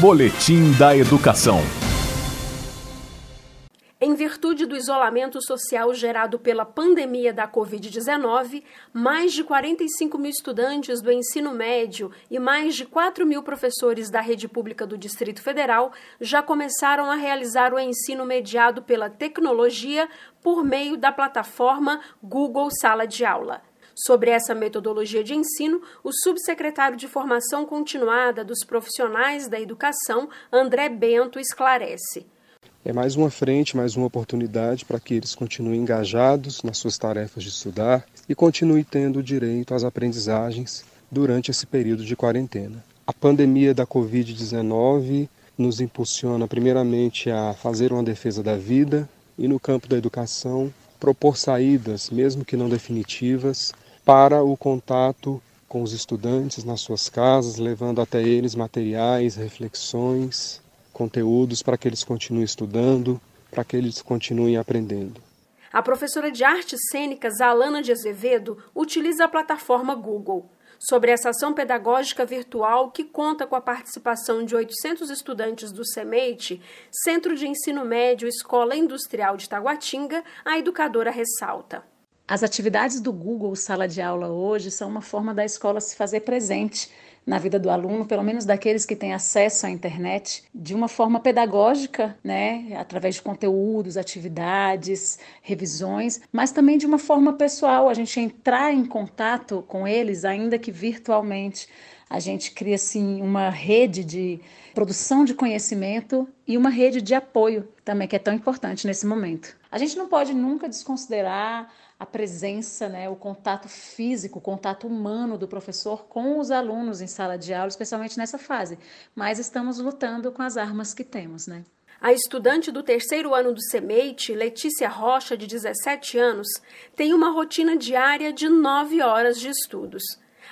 Boletim da Educação. Em virtude do isolamento social gerado pela pandemia da Covid-19, mais de 45 mil estudantes do ensino médio e mais de 4 mil professores da rede pública do Distrito Federal já começaram a realizar o ensino mediado pela tecnologia por meio da plataforma Google Sala de Aula. Sobre essa metodologia de ensino, o subsecretário de Formação Continuada dos Profissionais da Educação, André Bento, esclarece. É mais uma frente, mais uma oportunidade para que eles continuem engajados nas suas tarefas de estudar e continuem tendo direito às aprendizagens durante esse período de quarentena. A pandemia da Covid-19 nos impulsiona, primeiramente, a fazer uma defesa da vida e, no campo da educação, propor saídas, mesmo que não definitivas, para o contato com os estudantes nas suas casas, levando até eles materiais, reflexões, conteúdos para que eles continuem estudando, para que eles continuem aprendendo. A professora de artes cênicas Alana de Azevedo utiliza a plataforma Google. Sobre essa ação pedagógica virtual que conta com a participação de 800 estudantes do CEMEITE, Centro de Ensino Médio Escola Industrial de Taguatinga, a educadora ressalta. As atividades do Google Sala de Aula hoje são uma forma da escola se fazer presente na vida do aluno, pelo menos daqueles que têm acesso à internet, de uma forma pedagógica, né, através de conteúdos, atividades, revisões, mas também de uma forma pessoal, a gente entrar em contato com eles, ainda que virtualmente. A gente cria assim uma rede de produção de conhecimento e uma rede de apoio também que é tão importante nesse momento. A gente não pode nunca desconsiderar a presença, né, o contato físico, o contato humano do professor com os alunos em sala de aula, especialmente nessa fase. Mas estamos lutando com as armas que temos, né? A estudante do terceiro ano do CEMEITE, Letícia Rocha, de 17 anos, tem uma rotina diária de 9 horas de estudos.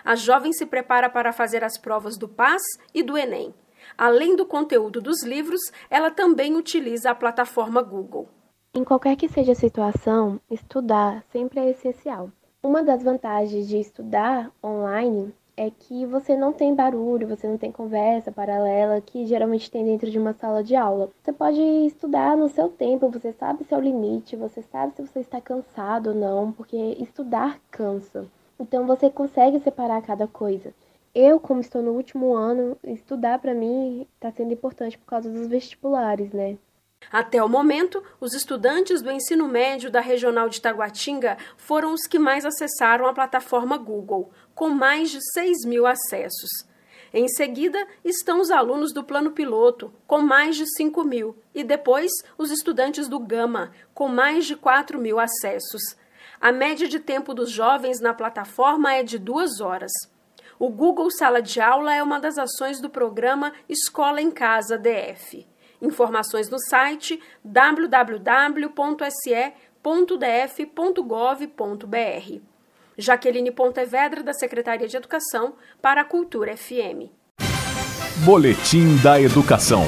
A jovem se prepara para fazer as provas do PAS e do Enem. Além do conteúdo dos livros, ela também utiliza a plataforma Google. Em qualquer que seja a situação, estudar sempre é essencial. Uma das vantagens de estudar online é que você não tem barulho, você não tem conversa paralela que geralmente tem dentro de uma sala de aula. Você pode estudar no seu tempo, você sabe seu limite, você sabe se você está cansado ou não, porque estudar cansa. Então você consegue separar cada coisa. Eu, como estou no último ano, estudar para mim está sendo importante por causa dos vestibulares, né? Até o momento, os estudantes do ensino médio da Regional de Taguatinga foram os que mais acessaram a plataforma Google, com mais de 6 mil acessos. Em seguida, estão os alunos do plano piloto, com mais de 5 mil, e depois os estudantes do Gama, com mais de 4 mil acessos. A média de tempo dos jovens na plataforma é de duas horas. O Google Sala de Aula é uma das ações do programa Escola em Casa DF. Informações no site www.se.df.gov.br. Jaqueline Pontevedra, da Secretaria de Educação, para a Cultura FM. Boletim da Educação.